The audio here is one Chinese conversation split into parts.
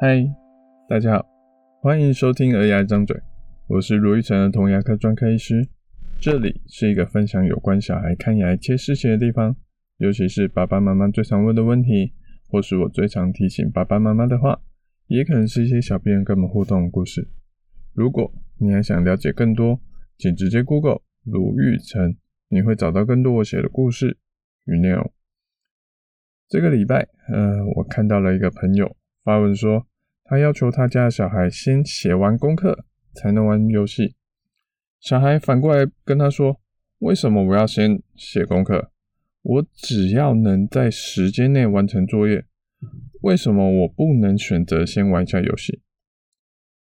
嗨，大家好，欢迎收听《儿牙张嘴》，我是罗玉成儿童牙科专科医师。这里是一个分享有关小孩看牙一切事情的地方，尤其是爸爸妈妈最常问的问题，或是我最常提醒爸爸妈妈的话，也可能是一些小病人跟我们互动的故事。如果你还想了解更多，请直接 Google 卢玉成，你会找到更多我写的故事与内容。这个礼拜，呃，我看到了一个朋友发文说，他要求他家的小孩先写完功课才能玩游戏。小孩反过来跟他说：“为什么我要先写功课？我只要能在时间内完成作业，为什么我不能选择先玩一下游戏？”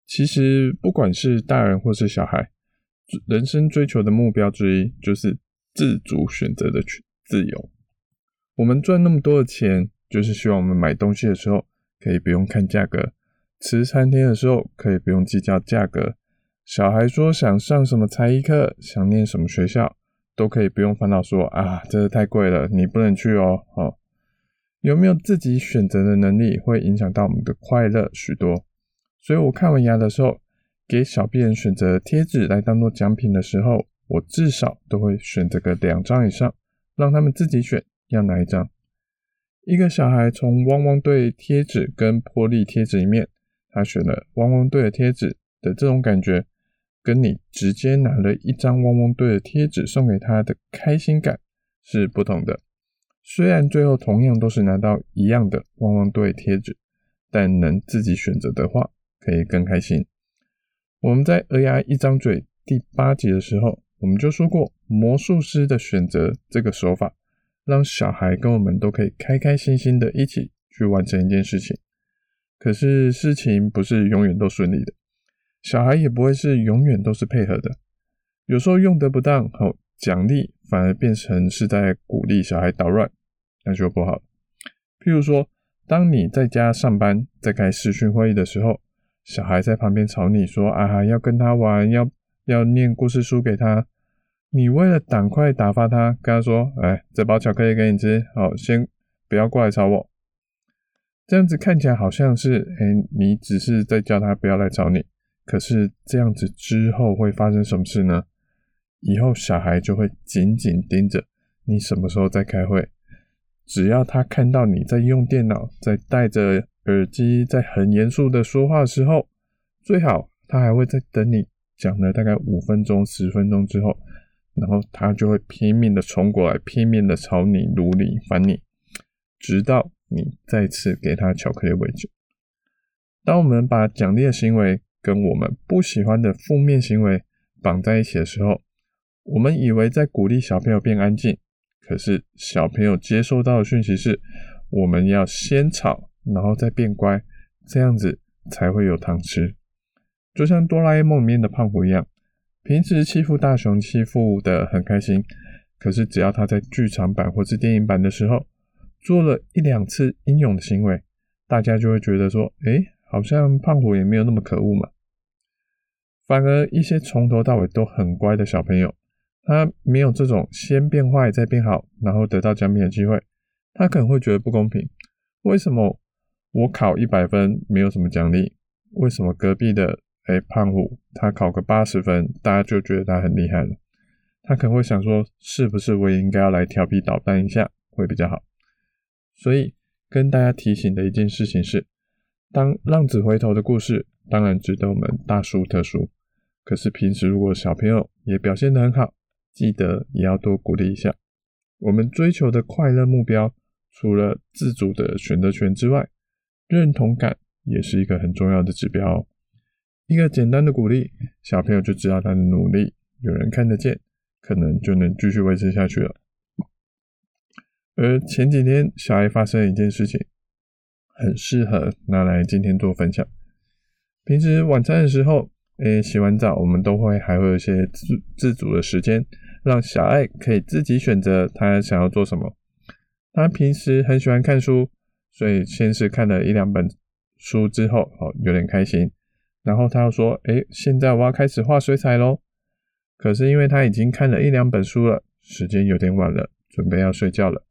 其实，不管是大人或是小孩，人生追求的目标之一就是自主选择的自由。我们赚那么多的钱，就是希望我们买东西的时候可以不用看价格，吃餐厅的时候可以不用计较价格。小孩说想上什么才艺课，想念什么学校，都可以不用烦恼说啊，这个太贵了，你不能去哦。哦，有没有自己选择的能力，会影响到我们的快乐许多。所以我看完牙的时候，给小病人选择贴纸来当做奖品的时候，我至少都会选择个两张以上，让他们自己选要哪一张。一个小孩从汪汪队贴纸跟波丽贴纸里面，他选了汪汪队的贴纸的这种感觉，跟你直接拿了一张汪汪队的贴纸送给他的开心感是不同的。虽然最后同样都是拿到一样的汪汪队贴纸，但能自己选择的话，可以更开心。我们在儿牙一张嘴第八集的时候，我们就说过魔术师的选择这个手法，让小孩跟我们都可以开开心心的一起去完成一件事情。可是事情不是永远都顺利的，小孩也不会是永远都是配合的。有时候用得不当，好奖励反而变成是在鼓励小孩捣乱，那就不好。譬如说，当你在家上班，在开视讯会议的时候。小孩在旁边吵你说：“啊，要跟他玩，要要念故事书给他。”你为了赶快打发他，跟他说：“哎，这包巧克力给你吃，好，先不要过来吵我。”这样子看起来好像是，哎，你只是在叫他不要来找你。可是这样子之后会发生什么事呢？以后小孩就会紧紧盯着你什么时候在开会。只要他看到你在用电脑，在戴着。耳机在很严肃的说话的时候，最好他还会再等你讲了大概五分钟、十分钟之后，然后他就会拼命的冲过来，拼命的朝你、卢你、烦你，直到你再次给他巧克力为止。当我们把奖励的行为跟我们不喜欢的负面行为绑在一起的时候，我们以为在鼓励小朋友变安静，可是小朋友接收到的讯息是，我们要先吵。然后再变乖，这样子才会有糖吃。就像哆啦 A 梦里面的胖虎一样，平时欺负大雄欺负的很开心，可是只要他在剧场版或是电影版的时候做了一两次英勇的行为，大家就会觉得说，诶，好像胖虎也没有那么可恶嘛。反而一些从头到尾都很乖的小朋友，他没有这种先变坏再变好，然后得到奖品的机会，他可能会觉得不公平，为什么？我考一百分没有什么奖励，为什么隔壁的哎胖虎他考个八十分，大家就觉得他很厉害了？他可能会想说，是不是我也应该要来调皮捣蛋一下会比较好？所以跟大家提醒的一件事情是，当浪子回头的故事当然值得我们大书特书，可是平时如果小朋友也表现得很好，记得也要多鼓励一下。我们追求的快乐目标，除了自主的选择权之外，认同感也是一个很重要的指标哦。一个简单的鼓励，小朋友就知道他的努力有人看得见，可能就能继续维持下去了。而前几天小孩发生了一件事情，很适合拿来今天做分享。平时晚餐的时候，诶，洗完澡我们都会还会有一些自自主的时间，让小爱可以自己选择他想要做什么。他平时很喜欢看书。所以先是看了一两本书之后，哦，有点开心。然后他又说：“诶，现在我要开始画水彩喽。”可是因为他已经看了一两本书了，时间有点晚了，准备要睡觉了。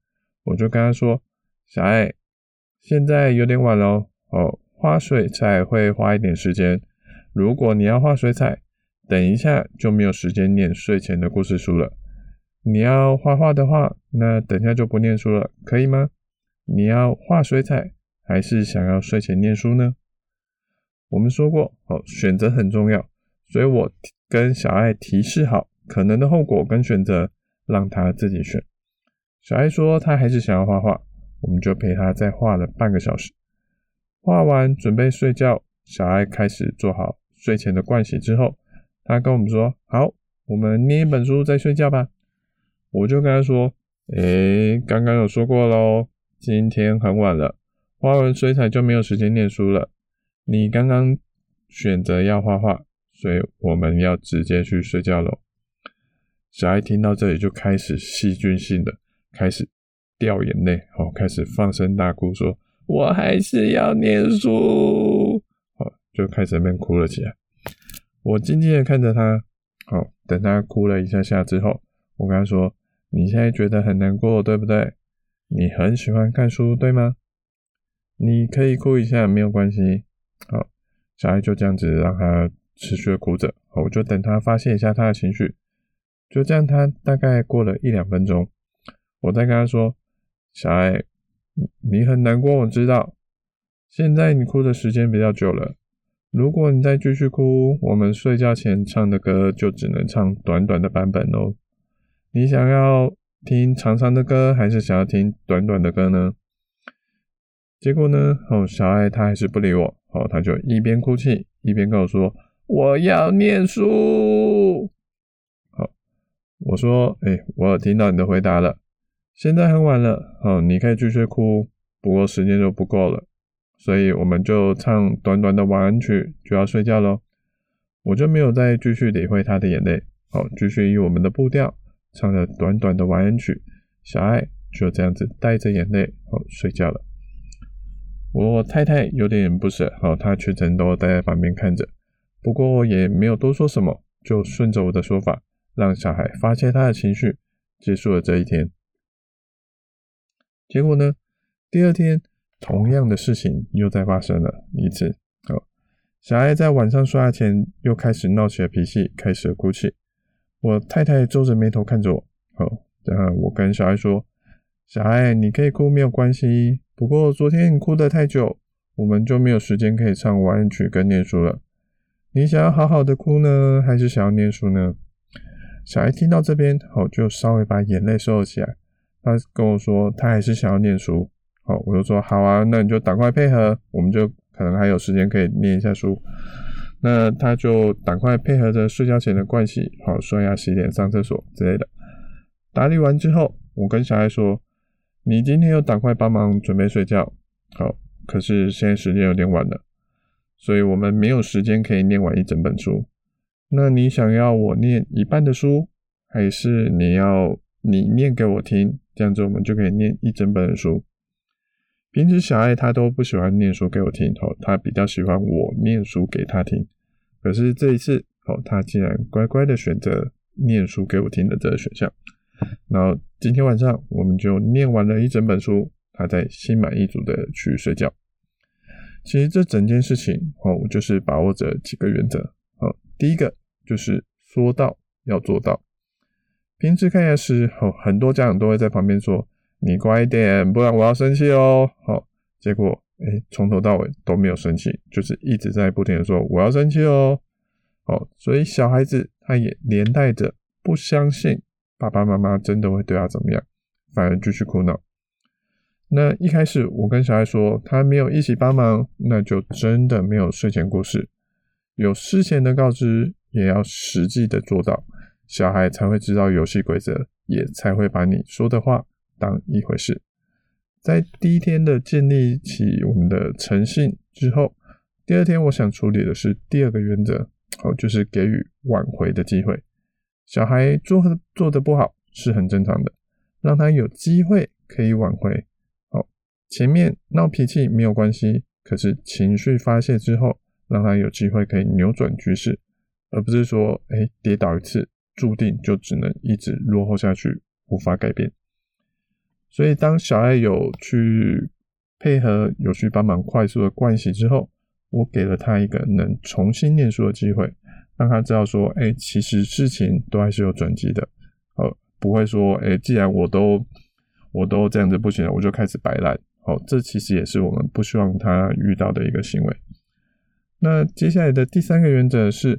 我就跟他说：“小爱，现在有点晚喽，哦，画水彩会花一点时间。如果你要画水彩，等一下就没有时间念睡前的故事书了。你要画画的话，那等下就不念书了，可以吗？你要画水彩，还是想要睡前念书呢？我们说过，哦，选择很重要，所以我跟小爱提示好可能的后果跟选择，让他自己选。小爱说他还是想要画画，我们就陪他再画了半个小时。画完准备睡觉，小爱开始做好睡前的盥洗之后，他跟我们说：“好，我们念一本书再睡觉吧。”我就跟他说：“诶，刚刚有说过喽，今天很晚了，画完水彩就没有时间念书了。”你刚刚选择要画画，所以我们要直接去睡觉喽。小爱听到这里就开始戏剧性的开始掉眼泪，哦，开始放声大哭，说：“我还是要念书。”哦，就开始那边哭了起来。我静静的看着他，好，等他哭了一下下之后，我跟他说：“你现在觉得很难过，对不对？你很喜欢看书，对吗？你可以哭一下，没有关系。”好，小爱就这样子让他持续的哭着，我就等他发泄一下他的情绪。就这样，他大概过了一两分钟，我再跟他说：“小爱，你很难过，我知道。现在你哭的时间比较久了，如果你再继续哭，我们睡觉前唱的歌就只能唱短短的版本哦。你想要听长长的歌，还是想要听短短的歌呢？”结果呢，哦，小爱他还是不理我。哦，他就一边哭泣一边跟我说：“我要念书。”好，我说：“哎、我有听到你的回答了。现在很晚了，哦，你可以继续哭，不过时间就不够了，所以我们就唱短短的晚安曲，就要睡觉喽。”我就没有再继续理会他的眼泪，好，继续以我们的步调唱着短短的晚安曲。小爱就这样子带着眼泪，哦，睡觉了。我太太有点不舍，好，她全程都待在旁边看着，不过也没有多说什么，就顺着我的说法，让小孩发泄他的情绪，结束了这一天。结果呢，第二天同样的事情又再发生了一次，好，小孩在晚上刷牙前又开始闹起了脾气，开始哭泣。我太太皱着眉头看着我，好，然后我跟小孩说：“小孩，你可以哭，没有关系。”不过昨天你哭得太久，我们就没有时间可以唱晚安曲跟念书了。你想要好好的哭呢，还是想要念书呢？小孩听到这边，好，就稍微把眼泪收了起来。他跟我说，他还是想要念书。好，我就说好啊，那你就赶快配合，我们就可能还有时间可以念一下书。那他就赶快配合着睡觉前的盥洗，好，刷牙、洗脸、上厕所之类的。打理完之后，我跟小孩说。你今天要赶快帮忙准备睡觉，好，可是现在时间有点晚了，所以我们没有时间可以念完一整本书。那你想要我念一半的书，还是你要你念给我听？这样子我们就可以念一整本的书。平时小爱他都不喜欢念书给我听，哦，他比较喜欢我念书给他听。可是这一次，哦，他竟然乖乖的选择念书给我听的这个选项。然后今天晚上我们就念完了一整本书，他在心满意足的去睡觉。其实这整件事情哦，我就是把握着几个原则。哦，第一个就是说到要做到。平时看牙时，哦，很多家长都会在旁边说：“你乖一点，不然我要生气哦。”好，结果诶，从头到尾都没有生气，就是一直在不停的说：“我要生气哦。”好，所以小孩子他也连带着不相信。爸爸妈妈真的会对他怎么样？反而继续哭闹。那一开始我跟小孩说，他没有一起帮忙，那就真的没有睡前故事。有事前的告知，也要实际的做到，小孩才会知道游戏规则，也才会把你说的话当一回事。在第一天的建立起我们的诚信之后，第二天我想处理的是第二个原则，哦，就是给予挽回的机会。小孩做做的不好是很正常的，让他有机会可以挽回。好，前面闹脾气没有关系，可是情绪发泄之后，让他有机会可以扭转局势，而不是说，哎，跌倒一次，注定就只能一直落后下去，无法改变。所以当小爱有去配合有序帮忙快速的盥洗之后，我给了他一个能重新念书的机会，让他知道说，哎、其实事情都还是有转机的，哦，不会说，哎、既然我都我都这样子不行了，我就开始摆烂，哦，这其实也是我们不希望他遇到的一个行为。那接下来的第三个原则是，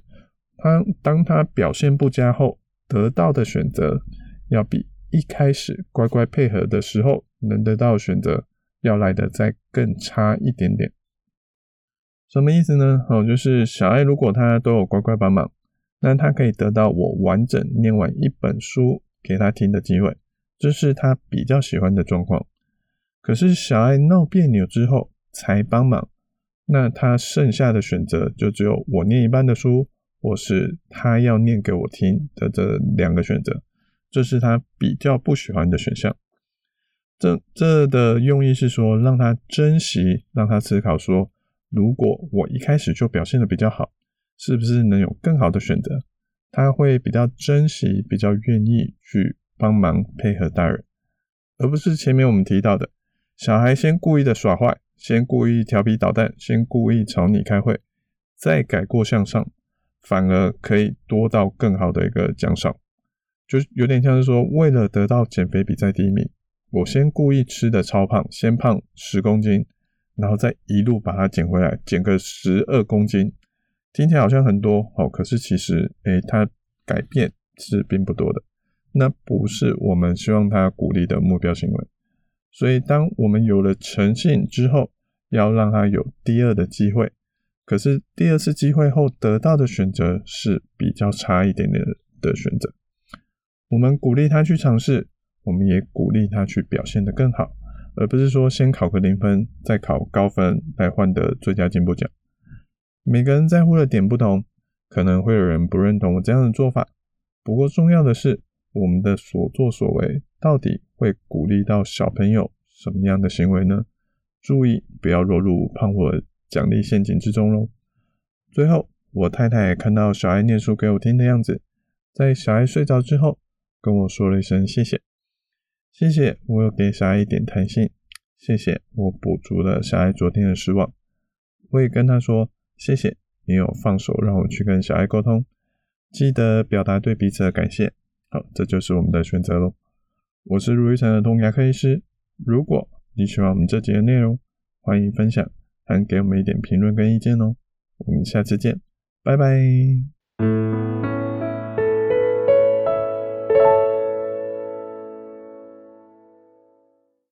他当他表现不佳后，得到的选择要比一开始乖乖配合的时候能得到选择要来得再更差一点点。什么意思呢？哦，就是小爱如果他都有乖乖帮忙，那他可以得到我完整念完一本书给他听的机会，这是他比较喜欢的状况。可是小爱闹别扭之后才帮忙，那他剩下的选择就只有我念一半的书，或是他要念给我听的这两个选择，这是他比较不喜欢的选项。这这的用意是说，让他珍惜，让他思考说。如果我一开始就表现的比较好，是不是能有更好的选择？他会比较珍惜，比较愿意去帮忙配合大人，而不是前面我们提到的小孩先故意的耍坏，先故意调皮捣蛋，先故意吵你开会，再改过向上，反而可以多到更好的一个奖赏。就有点像是说，为了得到减肥比赛第一名，我先故意吃的超胖，先胖十公斤。然后再一路把它减回来，减个十二公斤，听起来好像很多哦，可是其实，诶，它改变是并不多的。那不是我们希望他鼓励的目标行为。所以，当我们有了诚信之后，要让他有第二的机会。可是第二次机会后得到的选择是比较差一点点的选择。我们鼓励他去尝试，我们也鼓励他去表现得更好。而不是说先考个零分，再考高分来换得最佳进步奖。每个人在乎的点不同，可能会有人不认同我这样的做法。不过重要的是，我们的所作所为到底会鼓励到小朋友什么样的行为呢？注意不要落入胖虎奖励陷阱之中喽。最后，我太太看到小爱念书给我听的样子，在小爱睡着之后，跟我说了一声谢谢。谢谢，我有给小爱一点弹性。谢谢，我补足了小爱昨天的失望。我也跟他说，谢谢你有放手让我去跟小爱沟通，记得表达对彼此的感谢。好，这就是我们的选择喽。我是卢玉成的童牙科医师。如果你喜欢我们这集的内容，欢迎分享，还给我们一点评论跟意见哦。我们下次见，拜拜。